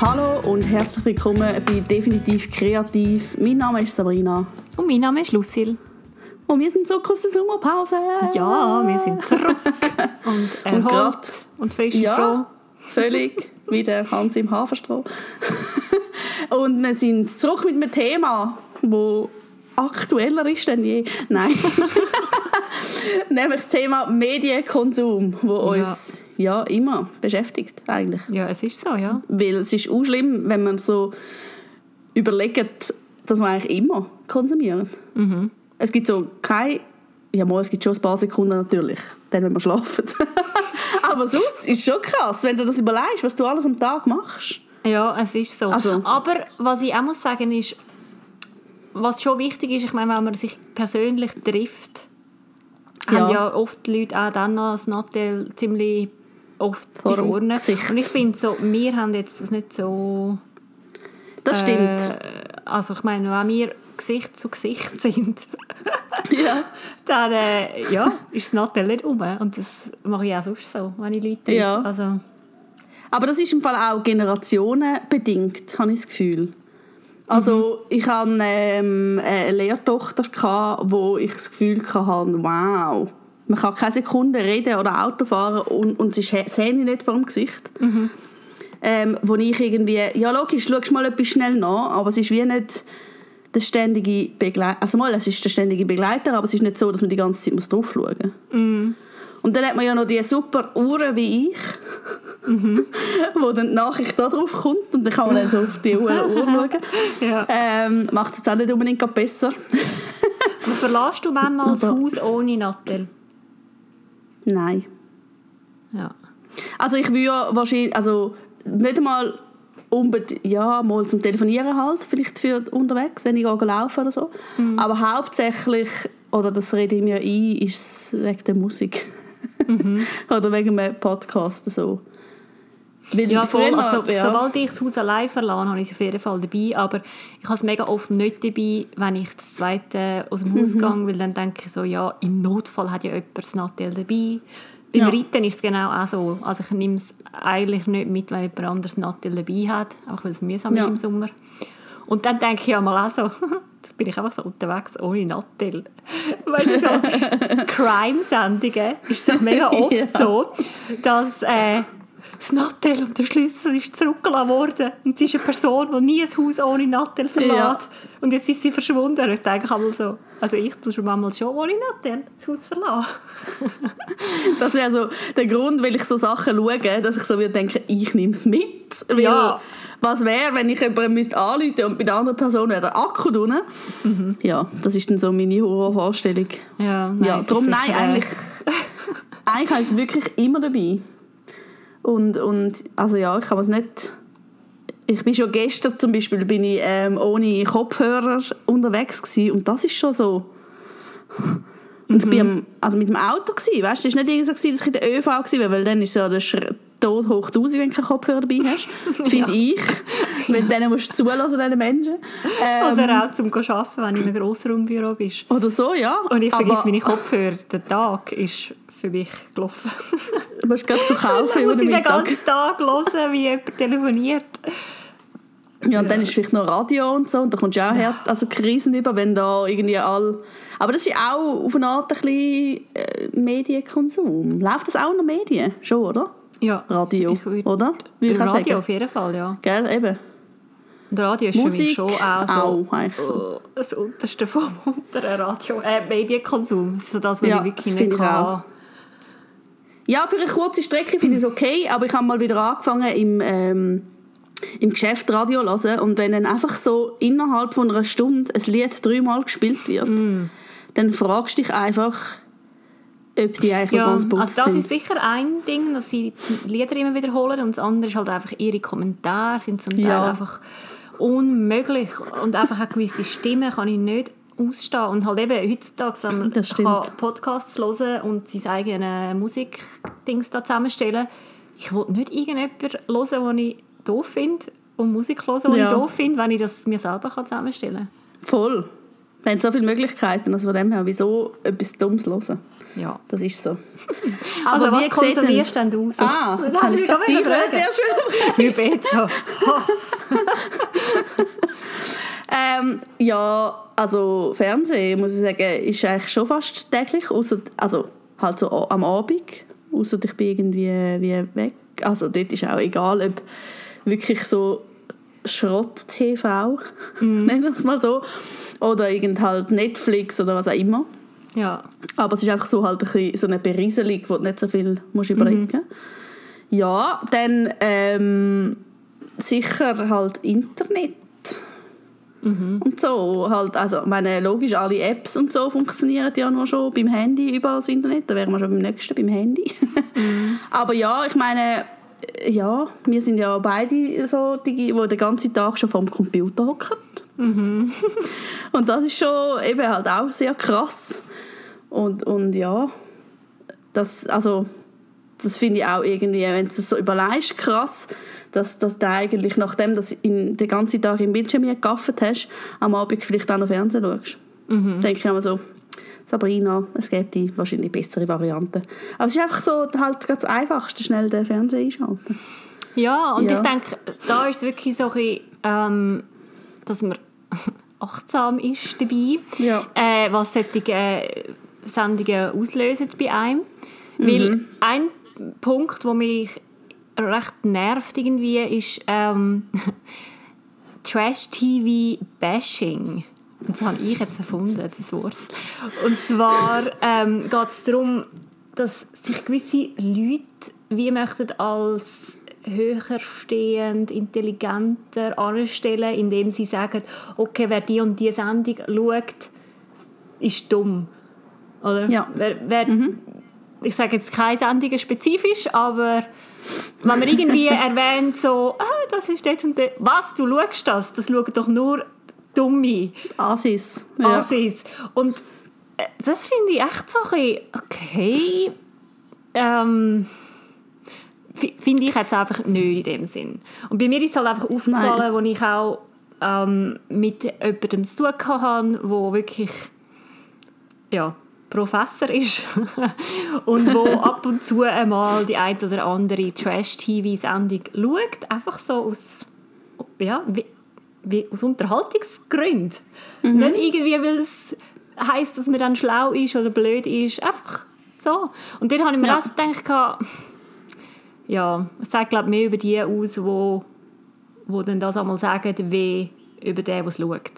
Hallo und herzlich willkommen bei Definitiv Kreativ. Mein Name ist Sabrina. Und mein Name ist Lucille. Und wir sind zurück aus der Sommerpause. Ja, wir sind zurück. Und erholt und, und frisch ja, froh. völlig wie der Hans im Haferstroh. und wir sind zurück mit einem Thema, das aktueller ist denn je. Nein. Nämlich das Thema Medienkonsum, wo Ja. uns ja immer beschäftigt eigentlich. Ja, es ist so, ja. Weil es ist auch schlimm, wenn man so überlegt, dass man eigentlich immer konsumiert. Mhm. Es gibt so keine... Ja, mal, es gibt schon ein paar Sekunden natürlich, dann, wenn wir schlafen. Aber sonst ist schon krass, wenn du das überlegst, was du alles am Tag machst. Ja, es ist so. Also- Aber was ich auch muss sagen ist, was schon wichtig ist, ich meine, wenn man sich persönlich trifft, Ja. haben ja oft die Leute auch dann noch das Nattel ziemlich oft Vor die. Gesicht. Und ich finde so, wir haben jetzt das nicht so... Das stimmt. Äh, also ich meine, wenn wir Gesicht zu Gesicht sind, ja. dann äh, ja, ist das Nattel nicht um. Und das mache ich auch sonst so, wenn ich Leute. Ja. Also, Aber das ist im Fall auch generationenbedingt, habe ich das Gefühl. Also ich hatte ähm, eine Lehrtochter, gehabt, wo ich das Gefühl hatte, wow, man kann keine Sekunde reden oder Auto fahren und, und das Handy nicht vor dem Gesicht. Ähm, wo ich irgendwie, ja logisch, schaust mal etwas schnell nach, aber es ist wie nicht der ständige Begleiter, also mal, es ist der ständige Begleiter, aber es ist nicht so, dass man die ganze Zeit muss drauf schauen muss. Und dann hat man ja noch die super Uhren wie ich, wo dann die Nachricht da drauf kommt und dann kann man dann so auf die Uhr, Uhr schauen. ja. Ähm, macht es auch nicht unbedingt besser. Verlässt du manchmal das Also- Haus ohne Nattel? Nein. Ja. Also ich würde wahrscheinlich, also nicht einmal unbedingt, ja, mal zum Telefonieren halt, vielleicht für unterwegs, wenn ich gehe laufen oder so. Aber hauptsächlich, oder das rede ich mir ein, ist es wegen der Musik. oder wegen einem Podcast so. Weil Ja, voll. früher, Also, ja. Sobald ich das Haus allein verlasse, habe ich es auf jeden Fall dabei. Aber ich habe es mega oft nicht dabei, wenn ich das zweite aus dem Mhm. Haus gehe, weil dann denke ich so, ja, im Notfall hat ja jemand das Nattel dabei. Beim Ja. Reiten ist es genau auch so. Also ich nehme es eigentlich nicht mit, wenn jemand anderes Nattel dabei hat, auch weil es mühsam Ja. ist im Sommer. Und dann denke ich ja mal auch so, jetzt bin ich einfach so unterwegs ohne Nattel. Weißt du, so Crime-Sendungen ist es mega oft Ja. so, dass äh, das Nattel und der Schlüssel ist zurückgelassen worden. Und sie ist eine Person, die nie ein Haus ohne Nattel verlässt. Ja. Und jetzt ist sie verschwunden. Und ich denke einmal so, also ich tue schon manchmal schon ohne Nattel das Haus verlassen. Das wäre so der Grund, weil ich so Sachen schaue, dass ich so wieder denke, ich nehme es mit. Ja. Was wäre, wenn ich jemanden müsste anrufen und bei der anderen Person wäre der Akku drin? Ja, das ist dann so meine Horrorvorstellung. Ja, nein, ja, darum nein, eigentlich, eigentlich habe ich es wirklich immer dabei. Und, und also ja, ich kann es nicht... Ich bin schon gestern zum Beispiel bin ich, ähm, ohne Kopfhörer unterwegs gewesen, und das ist schon so... Und ich bin am, also mit dem Auto gsi, weißt du, es war nicht irgendwie so, gewesen, dass ich in der ÖV war, weil dann ist ja der Schritt tot hoch 1000, wenn du keinen Kopfhörer dabei hast, finde ich. Weil dann musst du zulassen, diesen Menschen. Ähm, Oder auch zum Arbeiten, wenn du in einem Grossraumbüro bist. oder so, ja. Und ich vergesse meine Kopfhörer. Der Tag ist für mich gelaufen. Du musst gerade verkaufen über den ich den Mittag. ganzen Tag hören, wie jemand telefoniert. Ja, und dann ist vielleicht noch Radio und so, und da kommst du auch her, also Krisen über, wenn da irgendwie all... Aber das ist auch auf eine Art ein bisschen äh, Medienkonsum. Läuft das auch noch Medien? Schon, oder? Ja. Radio, Ich würd- oder? Auch Radio sagen. auf jeden Fall, ja. Gell, eben. Und Radio ist für mich Musik schon auch so auch, eigentlich so. äh, das Unterste vom unteren Radio. Äh, Medienkonsum. So das, was Ja, ich wirklich nicht ich kann. Ja, für eine kurze Strecke finde ich es okay, aber ich habe mal wieder angefangen im, ähm, im Geschäft Radio zu hören und wenn dann einfach so innerhalb von einer Stunde ein Lied dreimal gespielt wird, Mm. dann fragst du dich einfach, ob die eigentlich Ja, ganz also bewusst das sind. ist sicher ein Ding, dass sie die Lieder immer wiederholen und das andere ist halt einfach ihre Kommentare sind zum Teil Ja. einfach unmöglich und einfach eine gewisse Stimme kann ich nicht ausstehen und halt eben heutzutage man kann. Podcasts hören und sein eigene Musikdings da zusammenstellen ich will nicht irgendjemanden hören, den ich doof finde und Musik hören, die Ja. ich doof finde, wenn ich das mir selber kann zusammenstellen Voll. Da haben so viele Möglichkeiten, also von dem her, wieso etwas Dummes hören? Ja. Das ist so. Also Aber was wie sieht konsumierst denn du so? Ah, das habe ich gerade die Frage sehr schön Wie besser. Ähm, ja, also Fernsehen, muss ich sagen, ist eigentlich schon fast täglich, ausser, also halt so am Abend, außer ich bin irgendwie wie weg. Also dort ist auch egal, ob wirklich so Schrott-TV, nennen wir es mal so, oder irgend halt Netflix oder was auch immer. ja. Aber es ist einfach so halt ein bisschen so eine Berieselung, wo du nicht so viel musst überlegen musst. Ja, dann ähm, sicher halt Internet. Und so, halt, also, ich meine, logisch, alle Apps und so funktionieren ja nur schon beim Handy über das Internet, da wären wir schon beim nächsten, beim Handy. Aber ja, ich meine, äh, ja, wir sind ja beide so die, die den ganzen Tag schon vor dem Computer hocken. und das ist schon eben halt auch sehr krass. Und, und ja, das, also, das finde ich auch irgendwie, wenn du das so überlegst, krass, dass, dass du eigentlich, nachdem du den ganzen Tag im Bildschirm gegaffert hast, am Abend vielleicht auch noch Fernsehen schaust. Mhm. denke ich immer so, Sabrina, es gäbe wahrscheinlich bessere Varianten. Aber es ist einfach so halt das Einfachste, schnell den Fernseher einschalten. Ja, und Ja. ich denke, da ist es wirklich so ein bisschen, ähm, dass man achtsam ist dabei, Ja. äh, was solche äh, Sendungen auslösen bei einem. Weil ein Punkt, der mich recht nervt irgendwie, ist ähm, Trash-TV-Bashing. Das habe ich jetzt erfunden, das Wort. Und zwar ähm, geht es darum, dass sich gewisse Leute wie möchten als höher stehend, intelligenter anstellen, indem sie sagen, okay, wer die und die Sendung schaut, ist dumm. Oder? Ja. Wer, wer, Ich sage jetzt keine Sendungen spezifisch, aber wenn man irgendwie erwähnt, so, ah, das ist jetzt und das, was, du schaust das? Das schauen doch nur Dumme. Asis. Ja. Assis. Und äh, das finde ich echt so ein okay, ähm, fi- finde ich jetzt einfach nicht in dem Sinn. Und bei mir ist es halt einfach aufgefallen, als ich auch ähm, mit jemandem zu tun hatte, der wirklich ja, Professor ist und wo ab und zu einmal die ein oder andere Trash-TV-Sendung schaut, einfach so aus, ja, wie, wie aus Unterhaltungsgründen. Nicht irgendwie, weil es heisst, dass man dann schlau ist oder blöd ist, einfach so. Und dort habe ich mir Ja. auch gedacht, ja, es sagt glaube mehr über die aus, wo, wo dann das einmal sagen, wie über den, der es schaut.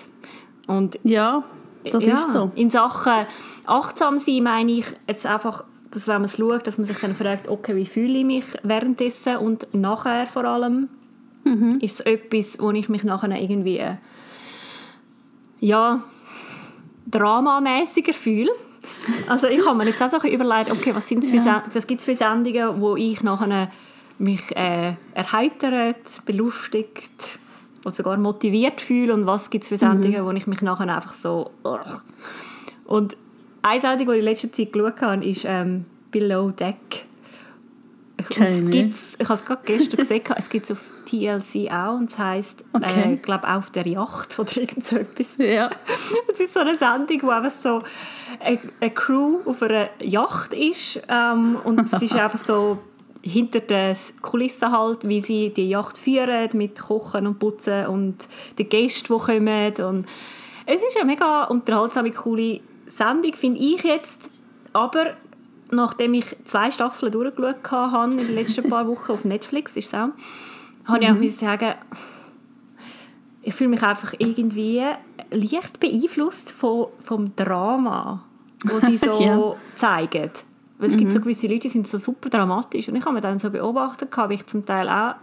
Und ja, das ja, ist so. In Sachen achtsam sein meine ich jetzt einfach, dass wenn man es schaut, dass man sich dann fragt, okay, wie fühle ich mich währenddessen und nachher vor allem. Mhm. Ist es etwas, wo ich mich nachher irgendwie ja, dramamäßiger fühle. Also ich habe mir jetzt auch so überlegt, okay, was, sind's für Ja. Was gibt es für Sendungen, wo ich nachher mich äh, erheitert, belustigt oder sogar motiviert fühle und was gibt es für Sendungen, wo ich mich nachher einfach so... Ugh. Und eine Sendung, die ich in letzter Zeit geschaut habe, ist ähm, «Below Deck». Und Keine. gibt's, ich habe es gerade gestern gesehen, es gibt es auf TLC auch und es heisst, Okay. äh, ich glaube, «Auf der Yacht» oder irgend so etwas. Ja. Es ist so eine Sendung, wo einfach so eine, eine Crew auf einer Yacht ist ähm, und es ist einfach so hinter den Kulissen halt, wie sie die Yacht führen mit Kochen und Putzen und die Gäste, die kommen und es ist eine mega unterhaltsame, coole Sendung, finde ich jetzt, aber nachdem ich zwei Staffeln durchgeschaut habe in den letzten paar Wochen auf Netflix, ist es auch, habe ich auch müssen sagen, ich fühle mich einfach irgendwie leicht beeinflusst von, vom Drama, das sie so Ja. zeigen. Weil es gibt so gewisse Leute, die sind so super dramatisch. Und ich habe mir dann so beobachtet, wie ich zum Teil auch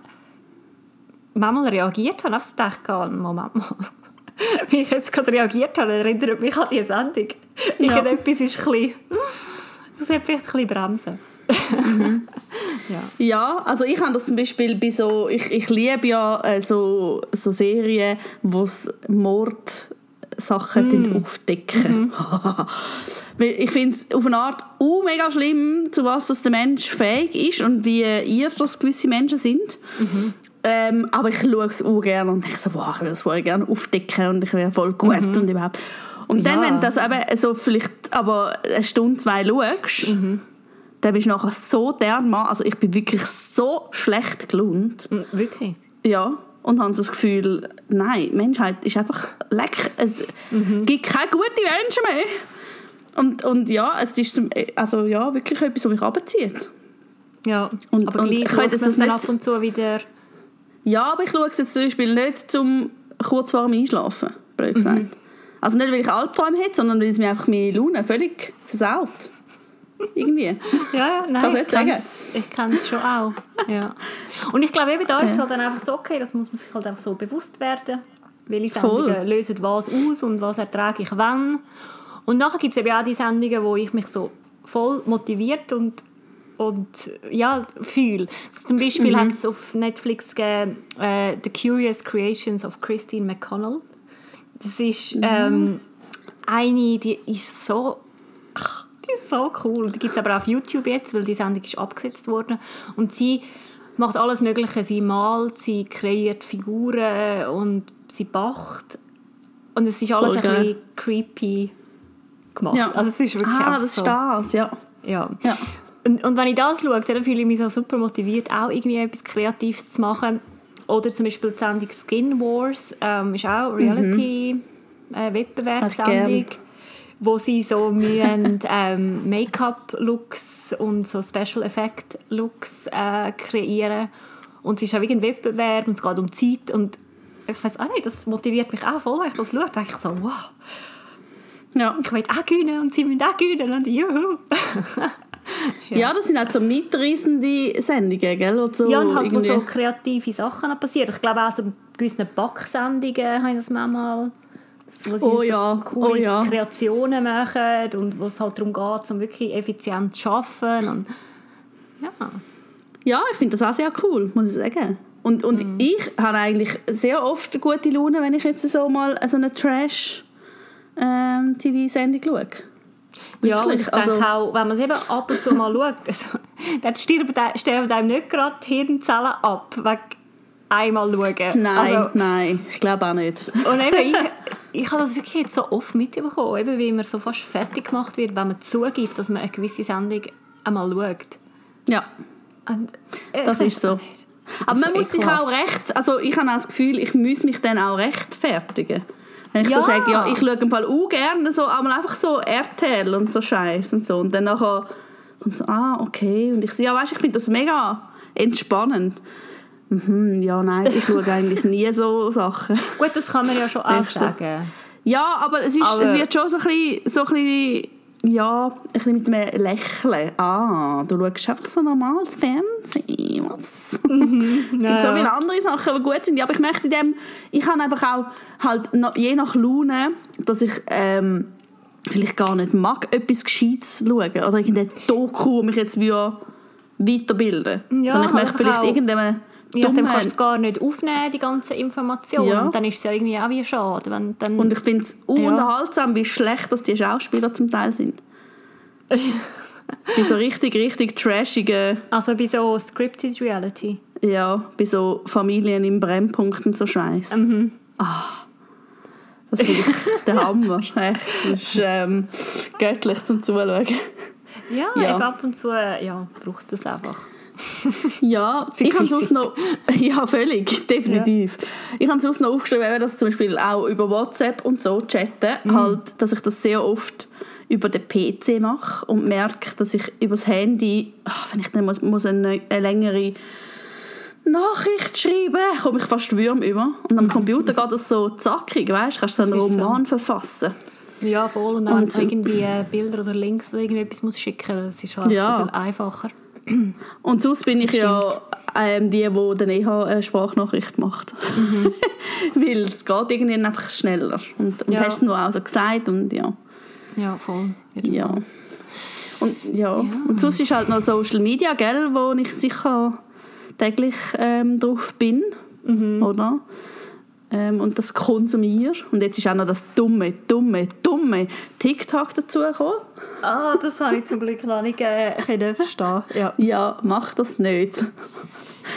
manchmal reagiert habe. Auf das gedacht, Moment mal. Wie ich jetzt gerade reagiert habe, erinnert mich an diese Sendung. Ja. Irgendetwas ist ein bisschen... Das sollte vielleicht ein bisschen bremsen. ja. Ja, also ich habe das zum Beispiel bei so, ich, ich liebe ja äh, so, so Serien, wo es Mordsachen mm. aufdecken. Weil ich finde es auf eine Art uh, mega schlimm, zu was das der Mensch fähig ist und wie ihr das gewisse Menschen sind. Ähm, aber ich schaue es auch gerne und denke so, boah, ich würde das voll gerne aufdecken und ich wäre voll gut und überhaupt. Und dann, Ja. wenn du das eben so vielleicht aber eine Stunde, zwei schaust, Mhm. dann bist du nachher so dermaßen, also ich bin wirklich so schlecht gelaunt. Mm, Wirklich? Ja. Und habe das Gefühl, nein, Menschheit ist einfach leck. Es Mhm. gibt keine guten Menschen mehr. Und, und ja, es ist also ja, wirklich etwas, was mich runterzieht. Ja, Und- aber und gleich ich könnte das dann nicht- ab und zu wieder... Ja, aber ich schaue es jetzt zum Beispiel nicht zum kurz vor dem Einschlafen, blöd gesagt. Mhm. Also nicht, weil ich Albträume hätte, sondern weil es mir einfach meine Laune völlig versaut. Irgendwie. Ja, nein, ich nicht sagen. ich kenne es schon auch. Ja. Und ich glaube, eben da ist es halt dann einfach so, okay, das muss man sich halt einfach so bewusst werden. Welche Voll. Sendungen lösen was aus und was ertrage ich wann. Und nachher gibt es eben auch die Sendungen, wo ich mich so voll motiviert und, und ja. Also zum Beispiel Mhm. hat es auf Netflix gegeben, äh, «The Curious Creations of Christine McConnell». Das ist Mhm. ähm, eine, die ist so ach, die ist so cool. Die gibt es aber auch auf YouTube jetzt, weil die Sendung ist abgesetzt worden. Und sie macht alles Mögliche. Sie malt, sie kreiert Figuren und sie backt. Und es ist alles Voll ein bisschen creepy gemacht. Ja. Also es ist wirklich ah, das so. ist das, ja. Ja. ja. Und, und wenn ich das schaue, dann fühle ich mich so super motiviert, auch irgendwie etwas Kreatives zu machen. Oder zum Beispiel die Sendung Skin Wars, ähm, ist auch Mhm. Reality-Wettbewerbssendung, wo sie so müssen, ähm, Make-up-Looks und so Special-Effect-Looks äh, kreieren. Und es ist auch wie ein Wettbewerb und es geht um Zeit und ich weiß auch nicht, das motiviert mich auch voll, wenn ich das schaue, denke ich so, wow, Ja. ich will auch gewinnen und sie müssen auch gewinnen und juhu. ja, das sind halt so mitreissende Sendungen, gell? Wo so Ja, und halt, wo irgendwie- so kreative Sachen passieren. Ich glaube auch so gewissen Backsendungen haben das manchmal, wo sie Oh so ja, coole oh ja. Kreationen machen und wo es halt darum geht, um wirklich effizient zu arbeiten. Und, ja. Ja, ich finde das auch sehr cool, muss ich sagen. Und, und Mhm. ich habe eigentlich sehr oft gute Laune, wenn ich jetzt so mal so eine Trash-TV-Sendung schaue. Ja, und ich Wirklich, denke also- auch, wenn man es eben ab und zu mal schaut, also, dann sterben, sterben einem nicht gerade die Hirnzellen ab, wegen einmal schauen. Nein, Also, nein, ich glaube auch nicht. Und eben, ich, ich habe das wirklich jetzt so oft mitbekommen, eben wie man so fast fertig gemacht wird, wenn man zugibt, dass man eine gewisse Sendung einmal schaut. Ja, Und, äh, das ist so. nicht. Aber man muss sich ekelhaft. auch recht, also ich habe auch das Gefühl, ich muss mich dann auch rechtfertigen. Wenn ich Ja. so sage, ja, ich schaue im Fall auch gerne so, aber einfach so RTL und so Scheiß und so. Und dann nachher kommt so, ah, okay. Und ich so, ja, weißt du, ich finde das mega entspannend. Mhm, ja, nein, ich schaue eigentlich nie so Sachen. Gut, das kann man ja schon auch sagen. Ja, aber es, ist, Aber- es wird schon so ein bisschen, so ein bisschen ja, ein bisschen mit einem Lächeln. Ah, du schaust einfach so normales Fernsehen. Was? es gibt so Mhm. ja. viele andere Sachen, die gut sind. Ja, aber ich möchte in dem, ich habe einfach auch halt je nach Laune, dass ich ähm, vielleicht gar nicht mag, etwas Gescheites schauen oder irgendeine Doku, mich jetzt würde weiterbilden Ja, Sondern ich möchte vielleicht irgendeinen Ja, dann kannst du es gar nicht aufnehmen, die ganzen Informationen. Ja. Und dann ist es ja irgendwie auch wie schade. Wenn dann, Und ich finde es unterhaltsam, wie schlecht dass die Schauspieler zum Teil sind. bei so richtig, richtig trashigen, also bei so Scripted Reality. ja, bei so Familien im Brennpunkt und so Scheiß. Mhm. Ah, das finde ich der Hammer. Echt. Das ist ähm, göttlich zum Zuschauen. Ja, Ja. Ab und zu ja, braucht es einfach. Ja, ich habe sonst noch... Ja, völlig, definitiv. Ich habe sonst noch aufgeschrieben, eben, dass zum Beispiel auch über WhatsApp und so chatten, Mhm. halt, dass ich das sehr oft über den PC mache und merke, dass ich über das Handy, ach, wenn ich dann muss, muss eine, eine längere Nachricht schreiben, komme ich fast Würm über. Und am Computer geht das so zackig, weißt du, kannst so einen ist so. Roman verfassen. Ja, voll. Und dann, Und wenn du irgendwie äh, Bilder oder Links oder irgendetwas musst schicken das ist halt Ja. so viel einfacher. Und sonst bin ich ja ähm, die, die dann eh eine Sprachnachricht macht. Mhm. Weil es geht irgendwie einfach schneller. Und, und Ja. hast es nur auch so gesagt und ja. Ja, voll. ja. Und, ja. und sonst ist halt noch Social Media, gell, wo ich sicher täglich ähm, drauf bin, Mhm. oder? Ähm, und das konsumiere. Und jetzt ist auch noch das dumme, dumme, dumme TikTok dazugekommen. Ah, das habe ich zum Glück noch nicht äh, verstehen. Ja. Ja, mach das nicht.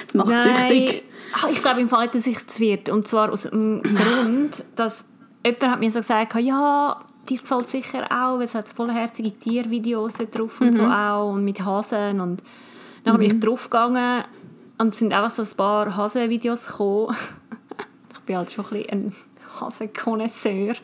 Das macht süchtig. Ah, ich glaube im Fall, dass ich es wird. Und zwar aus dem Grund, dass jemand hat mir so gesagt, ja, dir gefällt sicher auch, weil es hat vollherzige Tiervideos drauf und so auch und mit Hasen und dann bin ich draufgegangen und es sind einfach so ein paar Hasenvideos gekommen. Ich bin halt schon ein bisschen ein Hasenkonnoisseur,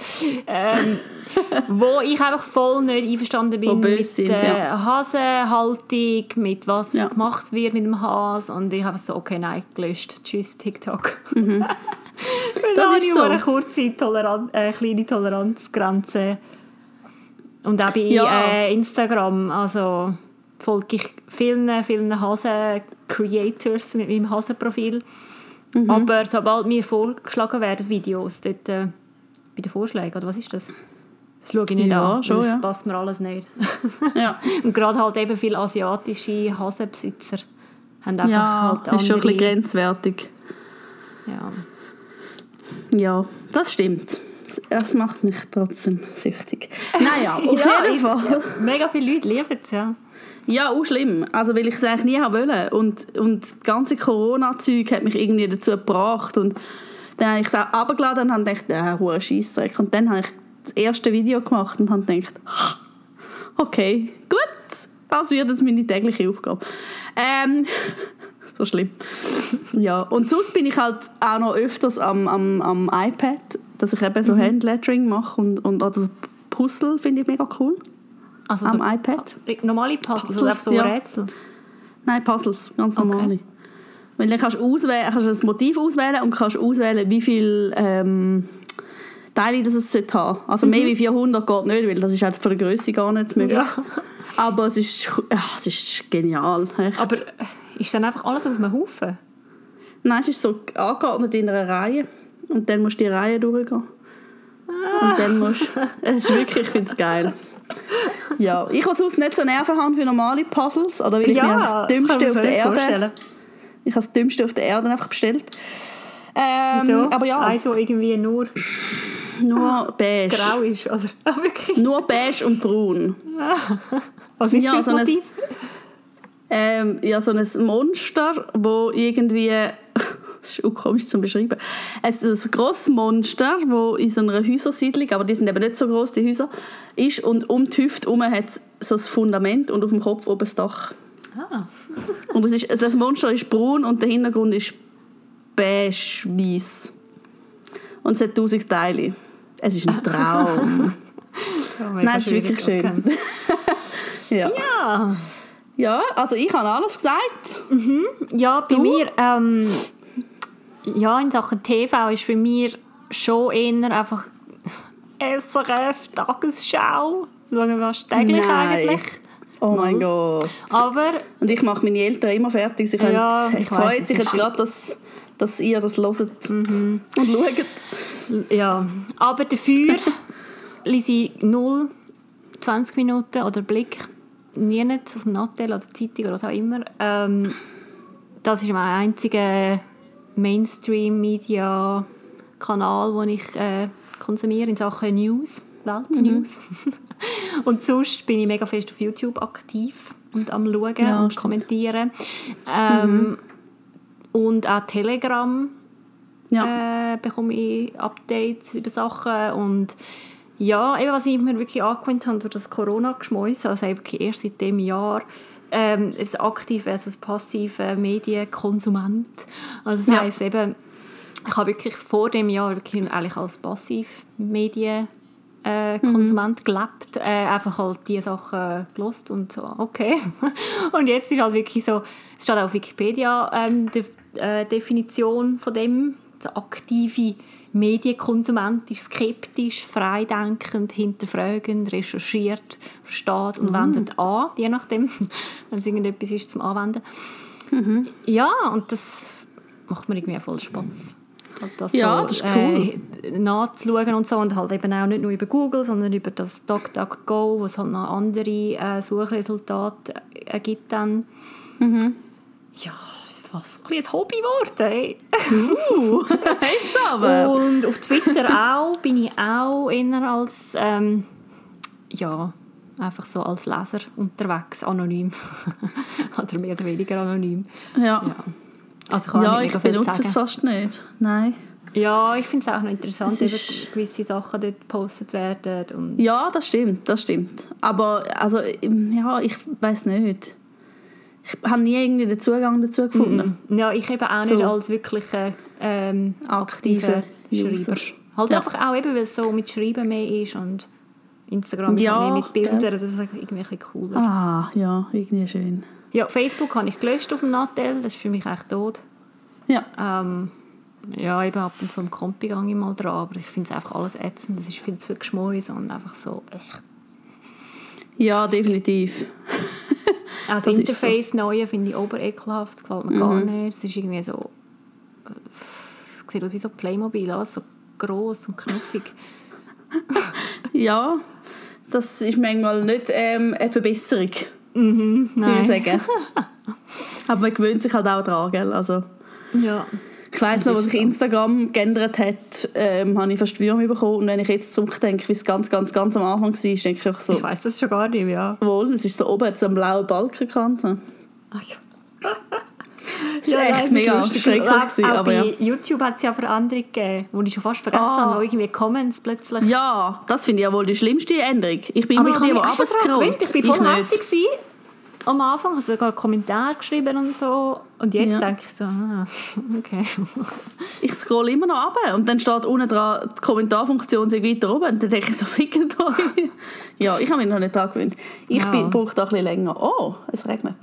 ähm, wo ich einfach voll nicht einverstanden bin mit sind, der ja. Hasenhaltung, mit was Ja. gemacht wird mit dem Has und ich habe so, okay, nein, gelöscht, tschüss TikTok. Weil Das ist so. eine kurze Toleran äh, kleine Toleranzgrenze. Und auch bei Ja. äh, Instagram, also folge ich vielen, vielen Hasen-Creators mit meinem Hasen-Profil. Mhm. Aber sobald mir vorgeschlagen werden Videos, dort äh, bei den Vorschlägen, oder was ist das? Das schaue ich nicht Ja, an, schon, das ja. passt mir alles nicht. Ja, Und gerade halt eben viele asiatische Hasenbesitzer haben einfach ja halt andere... ist schon ein bisschen grenzwertig. ja. Ja, das stimmt. Es macht mich trotzdem süchtig. Naja, auf jeden Fall. Mega viele Leute lieben es, ja. Ja, auch schlimm. Also, weil ich es eigentlich nie haben wollte. Und, und das ganze Corona-Zeug hat mich irgendwie dazu gebracht. Und dann habe ich es auch runtergeladen und habe gedacht, äh, hoher Scheissdreck. Und dann habe ich das erste Video gemacht und habe gedacht, «Ha, okay, gut, das wird jetzt meine tägliche Aufgabe. Ähm, so schlimm. Ja, und sonst bin ich halt auch noch öfters am, am, am iPad, dass ich eben so Mhm. Handlettering mache und, und oder so Puzzle finde ich mega cool. Also Am so iPad? Normale Puzzles, Puzzles, oder einfach so ja. Rätsel? Nein, Puzzles, ganz Okay. normale. Weil dann kannst du auswählen, kannst du das Motiv auswählen und kannst auswählen, wie viel ähm, Teile das es sollte haben. Also mehr wie 400 geht nicht, weil das ist halt von der Größe gar nicht möglich. Ja. Aber es ist, ja, es ist genial. echt. Aber äh, ist dann einfach alles auf einem Haufen? Nein, es ist so angeordnet in einer Reihe und dann musst du die Reihe durchgehen. Und dann musst es ist wirklich, ich finde es geil. Ja, ich habe sonst nicht so Nerven haben für normale Puzzles, oder weil ich mir einfach das Dümmste auf der Erde vorstellen. Ich habe das Dümmste auf der Erde einfach bestellt. Ähm, Wieso? Aber ja, Also irgendwie nur nur beige. grau ist, oder? Ah, wirklich? Nur beige und braun. Was ist Ja, so ein- Motiv? Ähm, ja, so ein Monster, wo irgendwie... Das ist auch komisch zu beschreiben. Es ist ein grosses Monster, das in so einer Häusersiedlung, aber die sind eben nicht so groß die Häuser, ist und um die Hüfte herum hat es so ein Fundament und auf dem Kopf oben das Dach. Ah. Und es ist, das Monster ist braun und der Hintergrund ist beige-weiß. Und es hat tausend Teile. Es ist ein Traum. Mega Nein, es ist wirklich schön. ja. Ja. ja, also ich habe alles gesagt. Ja, bei Du? mir, ähm, ja, in Sachen TV ist bei mir schon eher einfach SRF, Tagesschau. Schauen wir täglich eigentlich. Oh mein Gott. Aber Und ich mache meine Eltern immer fertig. Sie können, Ja, ich ich weiss, freue es sich jetzt gerade, dass, dass ihr das hört Mhm. und schaut. Ja, aber dafür lese ich 0, 20 Minuten oder Blick nie nicht auf dem Nattel oder Zeitung oder was auch immer. Ähm, das ist mein einziger Mainstream-Media-Kanal, den ich äh, konsumiere in Sachen News, Weltnews. und sonst bin ich mega fest auf YouTube aktiv und am Schauen Ja, und stimmt. kommentieren. Ähm, Und auch Telegram Ja. äh, bekomme ich Updates über Sachen und ja, eben was ich mir wirklich angewöhnt habe durch das Corona-Geschmäus, also wirklich erst seit dem Jahr, ähm, ein aktiv versus passiver Medienkonsument. Also das Ja. heisst eben, ich habe wirklich vor dem Jahr wirklich eigentlich als Passivmedien äh, Konsument gelebt, äh, einfach halt die Sachen gelost und so, okay. und jetzt ist halt wirklich so, es steht auch auf Wikipedia ähm, die äh, Definition von dem, der aktive Medienkonsument ist skeptisch, freidenkend, hinterfragend, recherchiert, versteht und wendet an, je nachdem, wenn es irgendetwas ist zum Anwenden. Ja, und das macht mir irgendwie voll Spaß. Halt das Ja, so, das ist cool. Äh, nachzuschauen und so und halt eben auch nicht nur über Google, sondern über das DuckDuckGo, was halt noch andere äh, Suchresultate äh, gibt dann. Mhm. Ja, fast ein ein Hobby geworden. Uh, jetzt aber. Und auf Twitter auch bin ich auch eher als ähm, ja, einfach so als Leser unterwegs, anonym. oder mehr oder weniger anonym. Ja. Ja. Also ich kann Ja, ich viel benutze es fast nicht. Nein. Ja, ich finde es auch noch interessant, ist- gewisse Sachen dort gepostet werden. Und Ja, das stimmt, das stimmt. Aber also, ja, ich weiß nicht. Ich habe nie irgendwie den Zugang dazu gefunden. Ja, ich eben auch So. nicht als wirklicher ähm, Aktive aktiver User. Schreiber. Halt Ja. einfach auch eben, weil es so mit Schreiben mehr ist und Instagram Ja, mehr mit Bildern, gell. das ist irgendwie ein bisschen cooler. Ah, ja, irgendwie schön. Ja, Facebook habe ich gelöscht auf dem Nattel, das ist für mich echt tot. Ja, Ähm, ja, eben ab und zu am Kompi gehe ich mal dran, aber ich finde es einfach alles ätzend, das ist viel zu viel Geschmäus und einfach so... Ja definitiv. Auch das, Das Interface neue finde ich oberekelhaft, das gefällt mir gar nicht. Es ist irgendwie so... äh, Sieht aus wie so Playmobil, alles so gross und knuffig. Ja, das ist manchmal nicht ähm, eine Verbesserung, würde ich Nein. sagen. Aber man gewöhnt sich halt auch daran, gell? Also, Ja. Ich weiss Das noch, sich so. Instagram geändert hat, ähm, habe ich fast Würmer bekommen. Und wenn ich jetzt zurückdenke, wie es ganz, ganz, ganz am Anfang war, denke ich einfach so, Ich weiss das schon gar nicht, ja. wohl, das ist da oben hat so einen blauen Balken gekannt. Das Ach, ja. ist echt mega schrecklich Auch, auch aber bei ja. YouTube hat es ja Veränderungen gegeben, die ich schon fast vergessen Ah. habe, irgendwie Comments plötzlich... Ja, das finde ich ja wohl die schlimmste Änderung. Ich bin Aber immer ich die, die runterscrollt. Ich war voll hässlich am Anfang. Habe sogar Kommentare geschrieben und so. Und jetzt Ja. denke ich so, ah, okay. Ich scroll immer noch runter und dann steht unten dran, die Kommentarfunktion sei weiter oben. Und dann denke ich so, ficken euch. ja, ich habe mich noch nicht daran gewöhnt. Ich Ja. bin, brauche da ein bisschen länger. Oh, es regnet.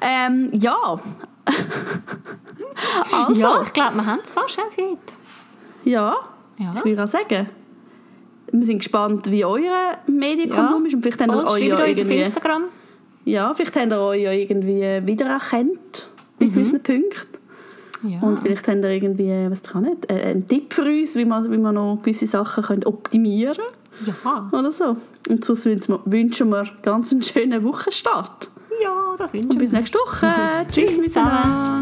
Ähm, ja. also, Ja, ja. ich glaube, wir haben es fast heute. ja, Ja. ich würde auch sagen. Wir sind gespannt, wie euer Medienkonsum ist. Und vielleicht euch schreibt ja uns auf irgendwie, Instagram. Ja, vielleicht habt ihr euch ja irgendwie wiedererkannt in gewissen Punkten. Ja. Und vielleicht habt ihr irgendwie, was kann nicht, äh, einen Tipp für uns, wie man, wie man noch gewisse Sachen können optimieren können. ja. oder so. Und sonst wünschen wir- wir ganz einen schönen Wochenstart. ja, das wünschen Und bis wir. nächste Woche. Tschüss Tschüss miteinander.